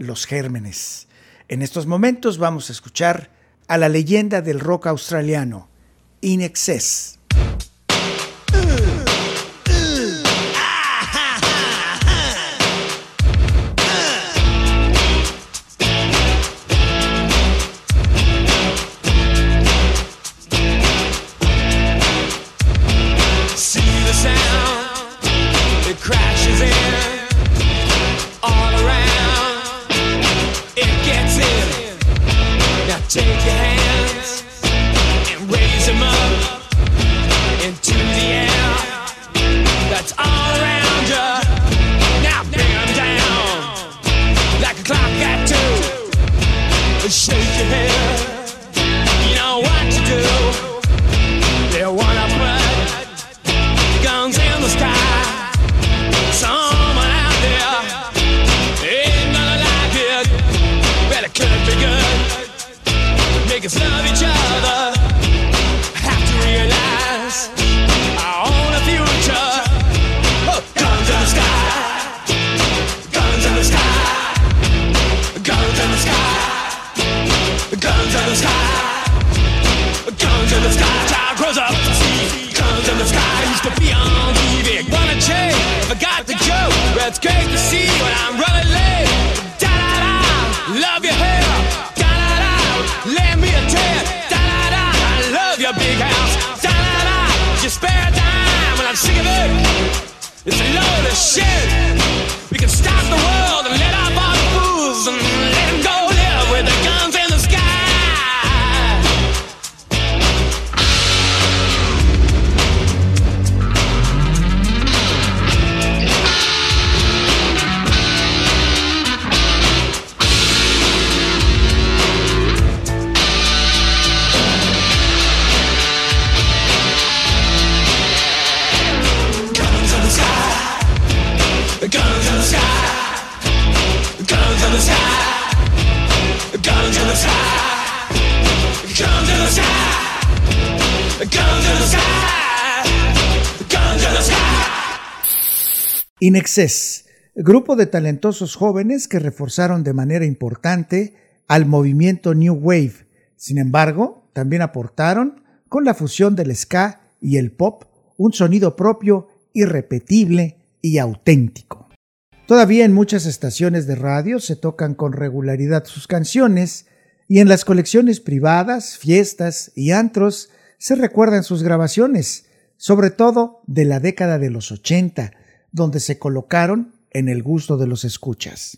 los gérmenes. En estos momentos vamos a escuchar a la leyenda del rock australiano, In Excess. It's great to see you, but I'm running late. Da da da, love your hair. Da da da, lend me a tear. Da da da, I love your big house. Da da da, your spare dime, when I'm sick of it. It's a load of shit. We can stop the world. Inexcess, grupo de talentosos jóvenes que reforzaron de manera importante al movimiento New Wave. Sin embargo, también aportaron, con la fusión del ska y el pop, un sonido propio, irrepetible y auténtico. Todavía en muchas estaciones de radio se tocan con regularidad sus canciones y en las colecciones privadas, fiestas y antros se recuerdan sus grabaciones, sobre todo de la década de los 80, donde se colocaron en el gusto de los escuchas.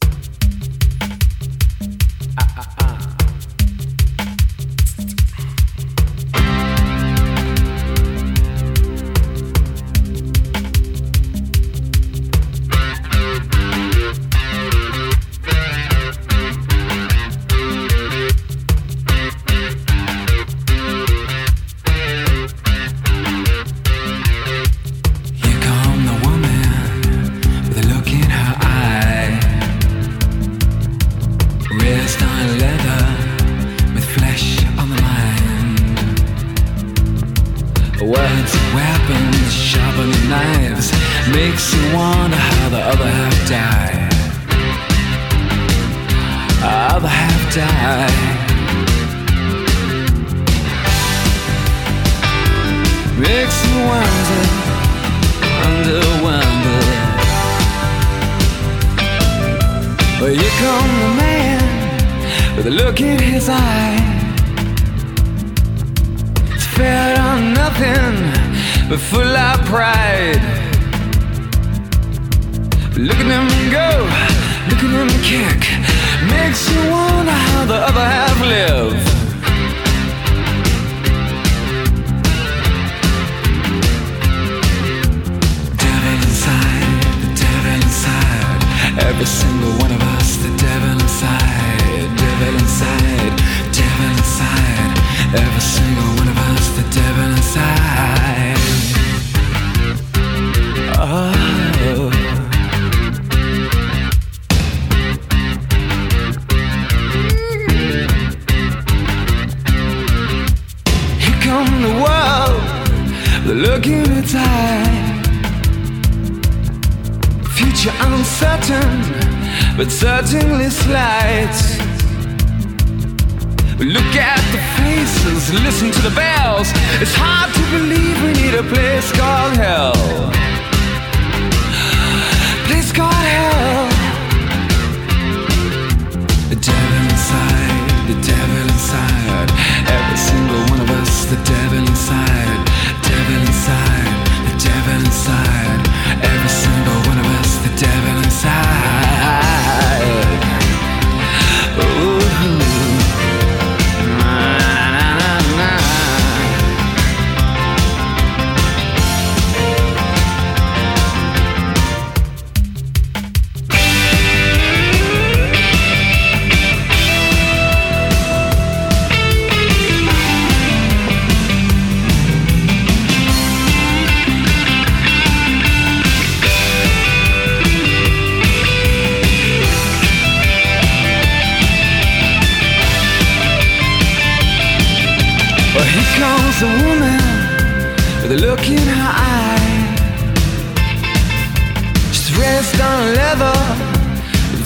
She's on leather,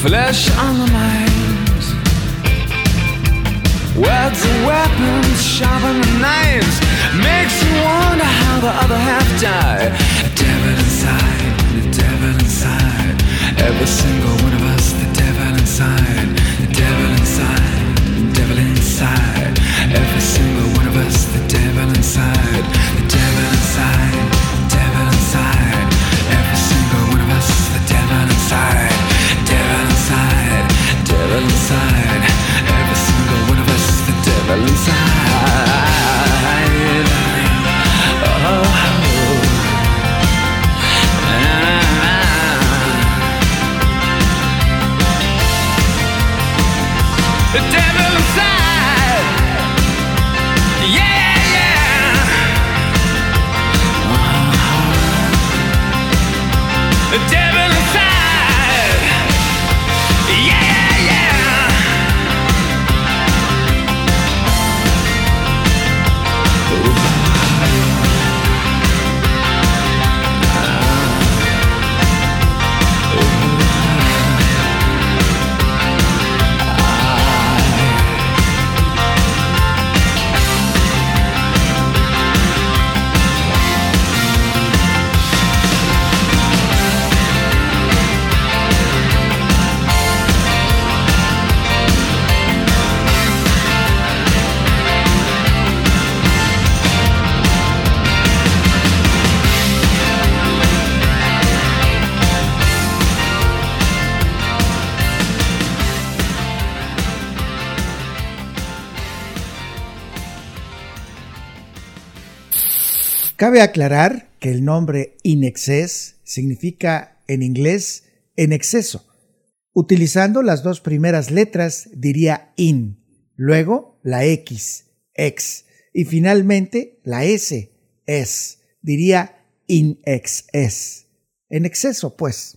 flesh on the mind. Words are weapons, sharper than knives. Makes you wonder how the other half died. The devil inside, the devil inside. Every single one of us, the devil inside, Cabe aclarar que el nombre in excess significa en inglés en exceso. Utilizando las dos primeras letras diría in, luego la X, ex, y finalmente la S, es, diría in excess. En exceso, pues.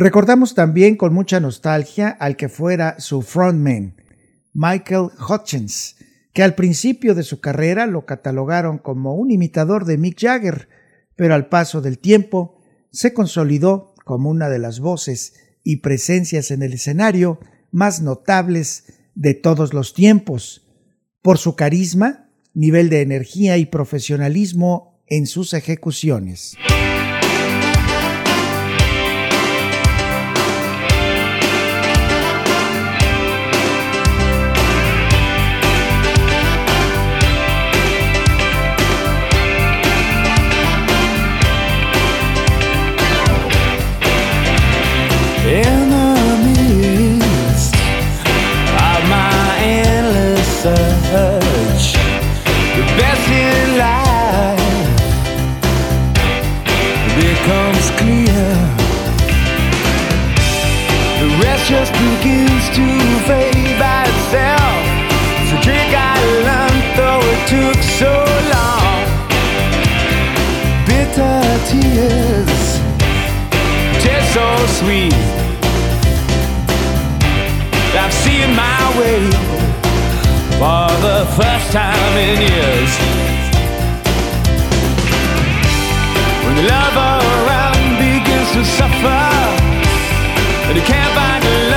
Recordamos también con mucha nostalgia al que fuera su frontman, Michael Hutchins, que al principio de su carrera lo catalogaron como un imitador de Mick Jagger, pero al paso del tiempo se consolidó como una de las voces y presencias en el escenario más notables de todos los tiempos, por su carisma, nivel de energía y profesionalismo en sus ejecuciones. Time in years. When the love around begins to suffer but he can't find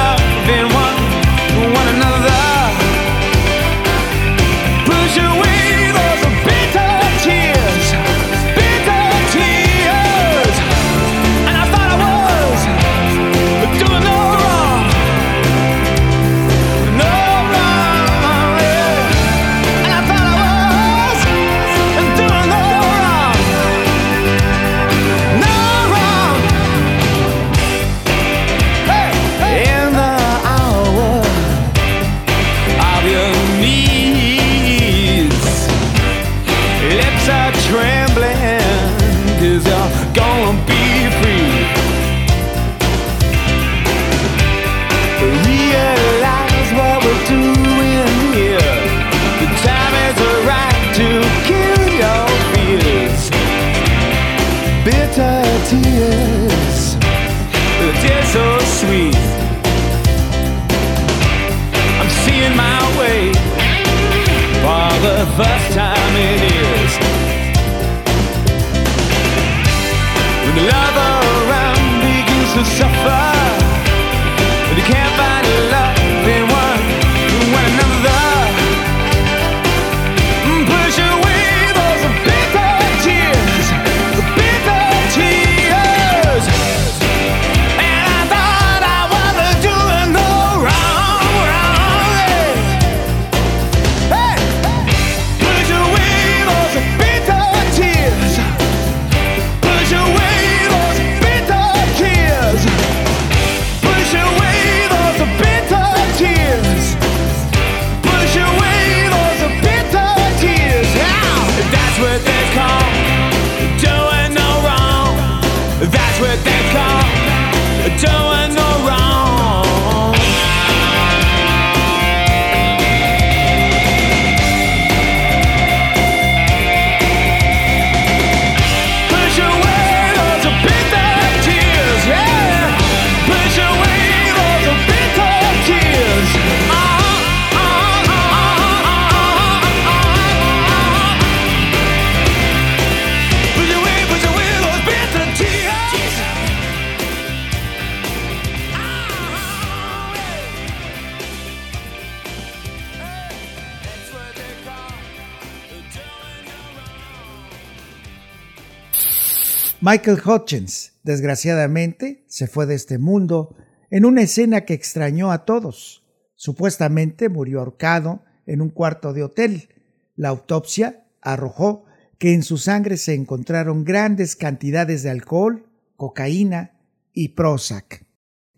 Michael Hutchins, desgraciadamente, se fue de este mundo en una escena que extrañó a todos. Supuestamente murió ahorcado en un cuarto de hotel. La autopsia arrojó que en su sangre se encontraron grandes cantidades de alcohol, cocaína y Prozac.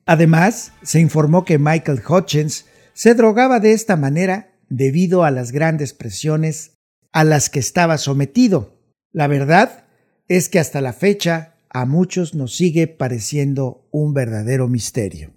Además, se informó que Michael Hutchins se drogaba de esta manera debido a las grandes presiones a las que estaba sometido. La verdad es que hasta la fecha a muchos nos sigue pareciendo un verdadero misterio.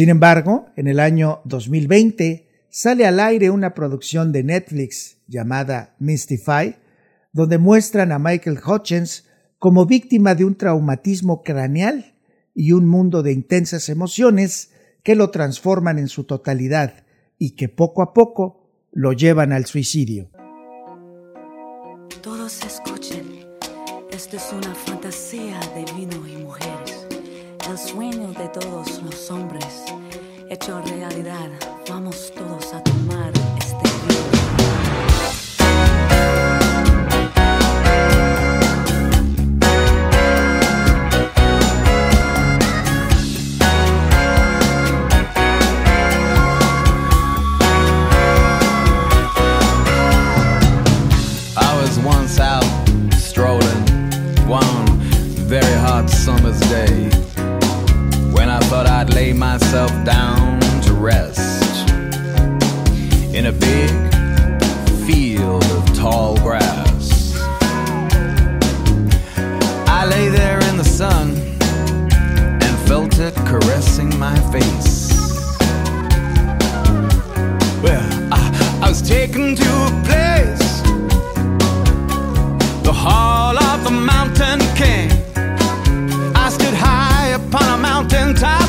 Sin embargo, en el año 2020 sale al aire una producción de Netflix llamada Mystify, donde muestran a Michael Hutchins como víctima de un traumatismo craneal y un mundo de intensas emociones que lo transforman en su totalidad y que poco a poco lo llevan al suicidio. Todos escuchen, esto es una fantasía de vino y mujeres, el sueño de todos los hombres hecho realidad. Vamos todos a ten times.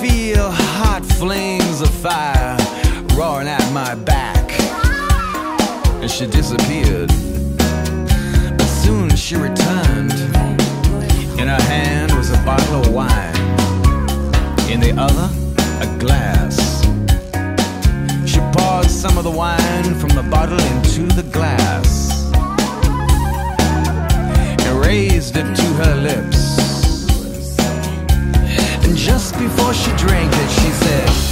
Feel hot flames of fire roaring at my back, and she disappeared. But soon she returned. In her hand was a bottle of wine, in the other, a glass. She poured some of the wine from the bottle into the glass and raised it to her lips. Before she drank it, she said,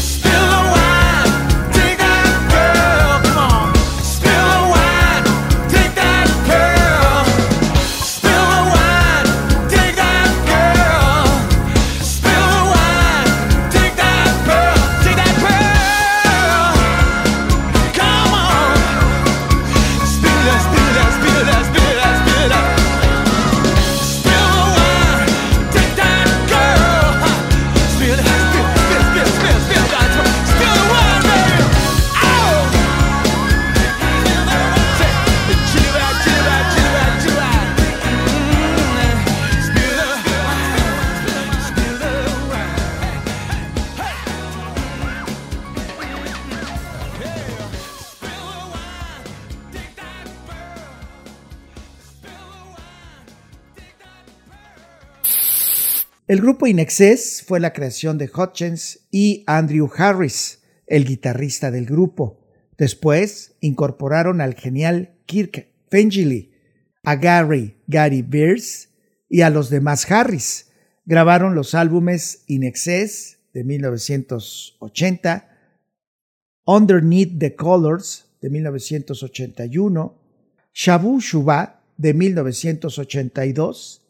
El grupo In Excess fue la creación de Hutchins y Andrew Harris, el guitarrista del grupo. Después incorporaron al genial Kirk Fengeli, a Gary Gary Beers y a los demás Harris. Grabaron los álbumes In Excess de 1980, Underneath the Colors de 1981, Shabu Shuba de 1982,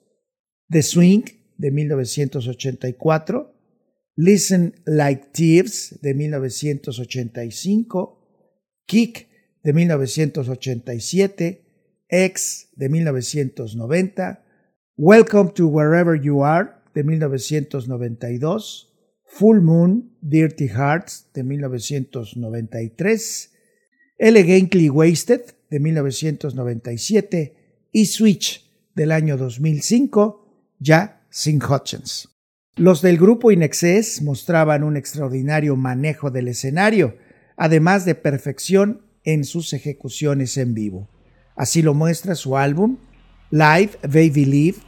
The Swing de 1984, Listen Like Thieves de 1985, Kick de 1987, X de 1990, Welcome to Wherever You Are de 1992, Full Moon Dirty Hearts de 1993, Elegantly Wasted de 1997 y Switch del año 2005, ya sin Hutchins. Los del grupo In Excess mostraban un extraordinario manejo del escenario, además de perfección en sus ejecuciones en vivo. Así lo muestra su álbum Live Baby Live,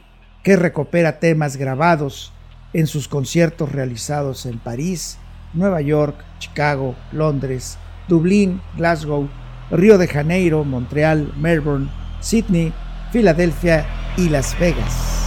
que recupera temas grabados en sus conciertos realizados en París, Nueva York, Chicago, Londres, Dublín, Glasgow, Río de Janeiro, Montreal, Melbourne, Sydney, Filadelfia y Las Vegas.